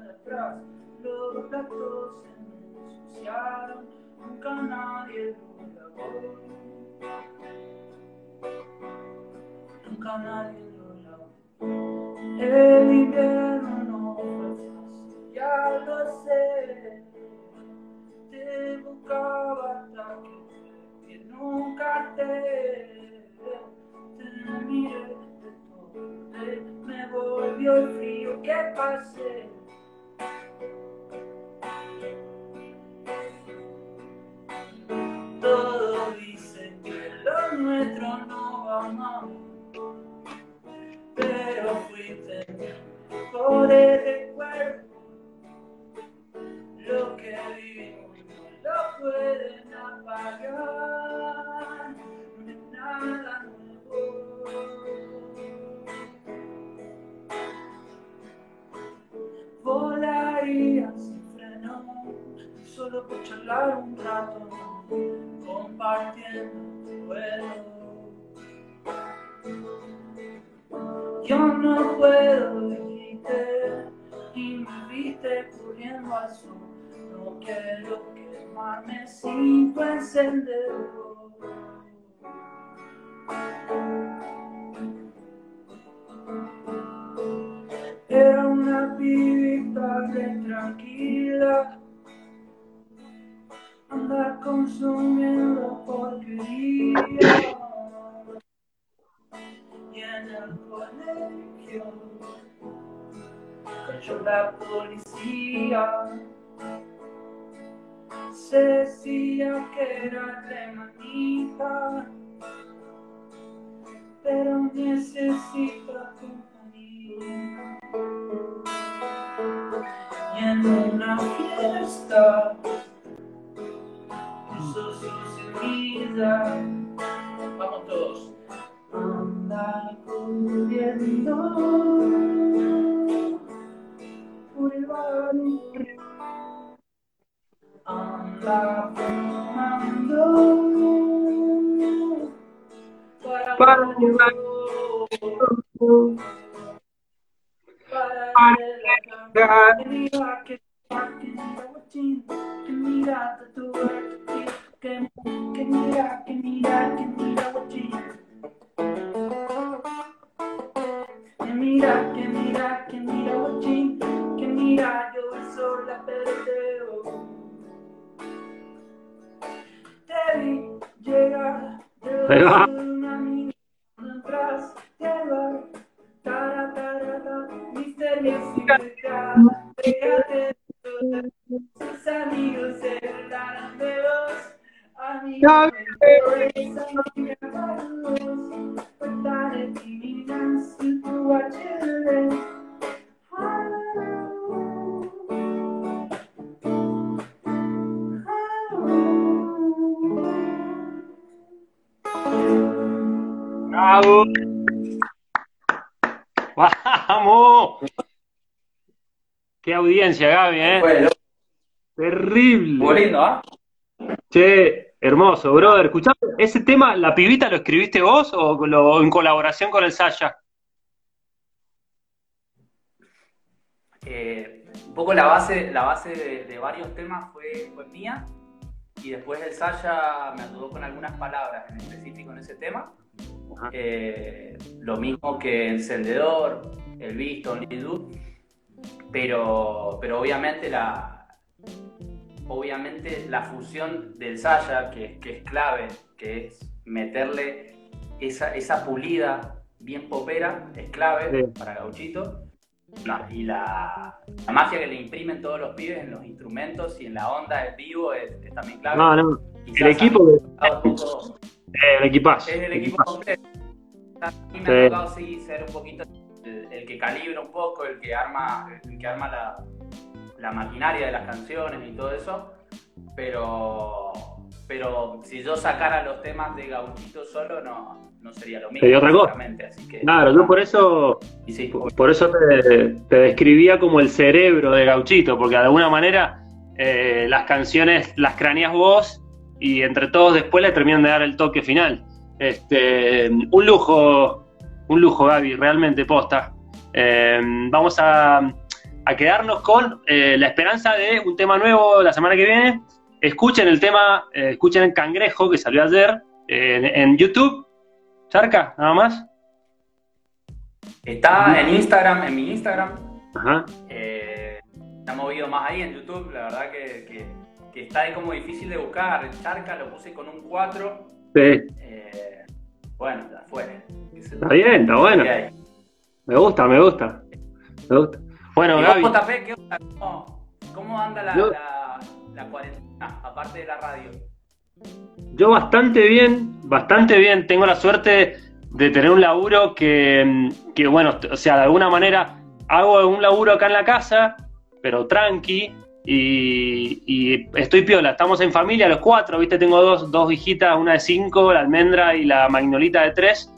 atrás. Los platos se me ensuciaron, nunca nadie lo lavó. Nunca nadie lo lavó. El invierno ya lo sé. Te buscaba hasta que nunca te, te miré de todo, me volvió el frío que pasé. Todos dicen que lo nuestro no va más, pero fuiste por el recuerdo. Lo que vivimos no lo pueden apagar, no nada nuevo. Volaría sin freno, solo por charlar un rato, compartiendo. Yo no puedo dijiste y me viste corriendo al. No quiero quemarme sin tu. Era una pibita re tranquila, anda consumiendo porquería. Y en el colegio cayó la policía. Se decía que era remanita, pero necesita compañía. Y en una fiesta Vamos todos. Anda corriendo por el barrio. Anda fumando para Para un para que mira, que que mira, que mira, que mira, que mira. Que mira, que mira, guachín, que mira, yo el sol la perdeo. Te vi llegar de una mina atrás bar. Tara, tara, tara, misteriosidad. Fíjate, sus amigos se burlaron de vos. HD. ¡Bravo! ¡Vamos! ¡Qué audiencia, Gaby, eh! Bueno, Terrible. muy lindo, ¿ah? Che, hermoso, brother. Escuchame, ¿ese tema, la pibita, lo escribiste vos o lo- en colaboración con el Sasha? Eh, un poco la base, la base de, de varios temas fue, fue mía y después el Sasha me ayudó con algunas palabras en específico en ese tema. Eh, lo mismo que Encendedor, El Visto, Only Do, pero, pero obviamente la obviamente la fusión del Sasha, que, que es clave, que es meterle esa, esa pulida bien popera, es clave Sí. para Gauchito. No, y la, la magia que le imprimen todos los pibes en los instrumentos y en la onda del vivo es, es también clave. No, no. El equipo, un poco- eh, el equipazo. es el equipo equipazo. completo. A mí me Sí. ha tocado sí, ser un poquito el, el que calibra un poco, el que arma, el que arma la, la maquinaria de las canciones y todo eso. Pero, pero si yo sacara los temas de Gauchito solo, no, no sería lo mismo. Sería otra cosa. Así que, Claro, yo por eso, y sí, por eso te, te describía como el cerebro de Gauchito, porque de alguna manera eh, las canciones las craneas vos y entre todos después le terminan de dar el toque final. Este, un lujo, un lujo, Gaby, realmente posta. Eh, vamos a, a quedarnos con eh, la esperanza de un tema nuevo la semana que viene. Escuchen el tema, eh, escuchen el cangrejo que salió ayer eh, en, en YouTube. Charca, nada más. Está en Instagram, en mi Instagram, Ajá. eh, ha movido más ahí en YouTube, la verdad que, que, que está ahí como difícil de buscar. El Charca lo puse con un 4. Sí, bueno, ya fue. está bien, está bueno. Me gusta, me gusta. Me gusta. Bueno, ¿Y Gaby, vos, JP, qué onda? ¿Cómo, cómo anda la, Yo- la, la cuarentena, aparte de la radio? yo bastante bien, bastante bien. Tengo la suerte de tener un laburo que, que, bueno, o sea, de alguna manera hago un laburo acá en la casa, pero tranqui, y, y estoy piola. Estamos en familia los cuatro, ¿viste? Tengo dos, dos hijitas, una de cinco, la almendra y la magnolita de tres,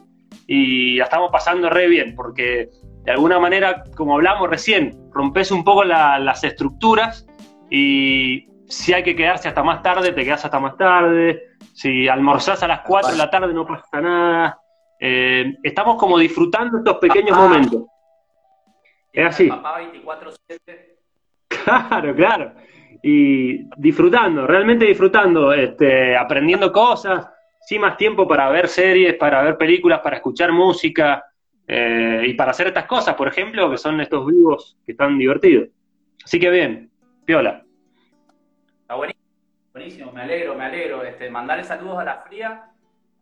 y la estamos pasando re bien, porque de alguna manera, como hablamos recién, rompes un poco la- las estructuras y si hay que quedarse hasta más tarde, te quedas hasta más tarde. Si almorzás a las 4 de la tarde, no pasa nada. Eh, estamos como disfrutando estos pequeños Papá. momentos. Es así. Papá 24-7. Claro, claro. Y disfrutando, realmente disfrutando, este, aprendiendo cosas, sí más tiempo para ver series, para ver películas, para escuchar música eh, y para hacer estas cosas, por ejemplo, que son estos vivos que están divertidos. Así que bien, piola. Está buenísimo, buenísimo, me alegro, me alegro. Este, mandarle saludos a la fría.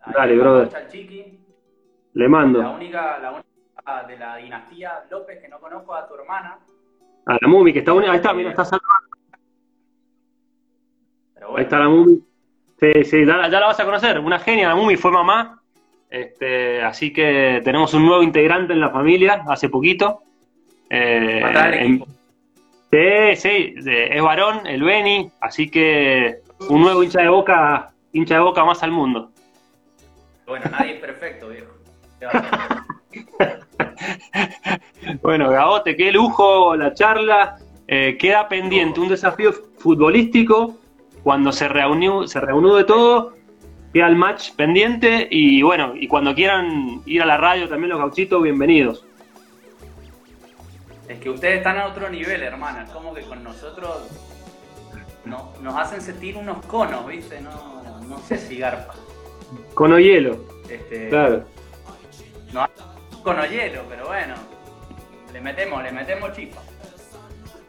a Dale, la brother. Al Chiqui, Le la mando única, la única de la dinastía López que no conozco a tu hermana. a la Mumi, que está unida. Ahí está, mira, está saludando. Pero Ahí está la Mumi. Sí, sí, ya, ya la vas a conocer. Una genia, la Mumi fue mamá. Este, así que tenemos un nuevo integrante en la familia hace poquito. Eh, en-. Sí, sí, es varón, el Beni, así que un nuevo hincha de boca, hincha de boca más al mundo. Bueno, nadie es perfecto, viejo. [laughs] Bueno, Gabote, qué lujo la charla. Eh, queda pendiente un desafío futbolístico cuando se reunió, se reunió de todo. Queda el match pendiente y bueno, y cuando quieran ir a la radio también los gauchitos, bienvenidos. Es que ustedes están a otro nivel, hermana. Como que con nosotros no- nos hacen sentir unos conos, ¿viste? No, no, no sé si garpa. Con o hielo, Este, claro. Cono hielo, pero bueno. Le metemos, le metemos chispa.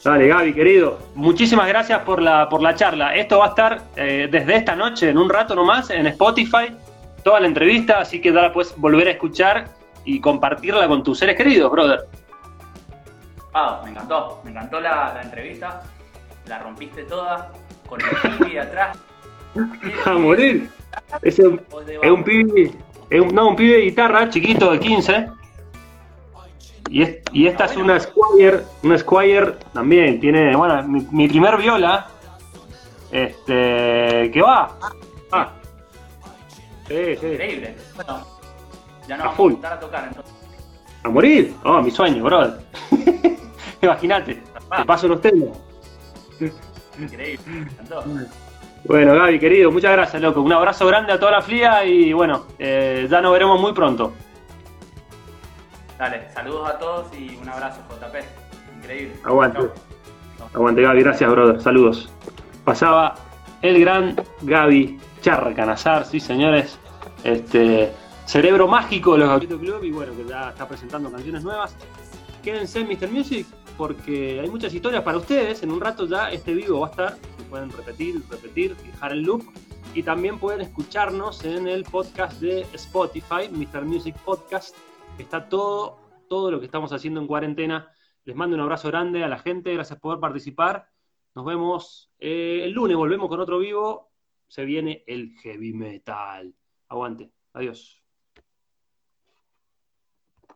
Dale, Gaby, querido. Muchísimas gracias por la, por la charla. Esto va a estar eh, desde esta noche, en un rato nomás, en Spotify, toda la entrevista, así que ya la puedes volver a escuchar y compartirla con tus seres queridos, brother. Ah, me encantó, me encantó la, la entrevista. La rompiste toda, con el [laughs] pibi atrás. [laughs] A morir. Vos de es un pibe, es un- no, un pibe de guitarra chiquito de 15. Y, es- y esta es una Squire, una Squire también, tiene, bueno, mi, mi primer viola, este, que va. Ah. Sí, sí. Increíble. Bueno, ya A nos vamos full. a juntar a tocar entonces. ¿A morir? Oh, mi sueño, brother. [laughs] Imagínate, te paso los temas. Increíble, me encantó. Bueno, Gaby, querido, muchas gracias, loco. Un abrazo grande a toda la flia y bueno, eh, ya nos veremos muy pronto. Dale, saludos a todos y un abrazo, JP. Increíble. Aguante. Chau. Aguante, Gaby, gracias, brother. Saludos. Pasaba el gran Gaby Charcanazar, sí, señores. Este cerebro mágico de los Gauchito Club y bueno, que ya está presentando canciones nuevas. Quédense en Mr. Music porque hay muchas historias para ustedes. En un rato ya este vivo va a estar. que Pueden repetir, repetir, dejar el loop. Y también pueden escucharnos en el podcast de Spotify, Mr. Music Podcast. Está todo, todo lo que estamos haciendo en cuarentena. Les mando un abrazo grande a la gente. Gracias por participar. Nos vemos eh, el lunes. Volvemos con otro vivo. Se viene el heavy metal. Aguante. Adiós.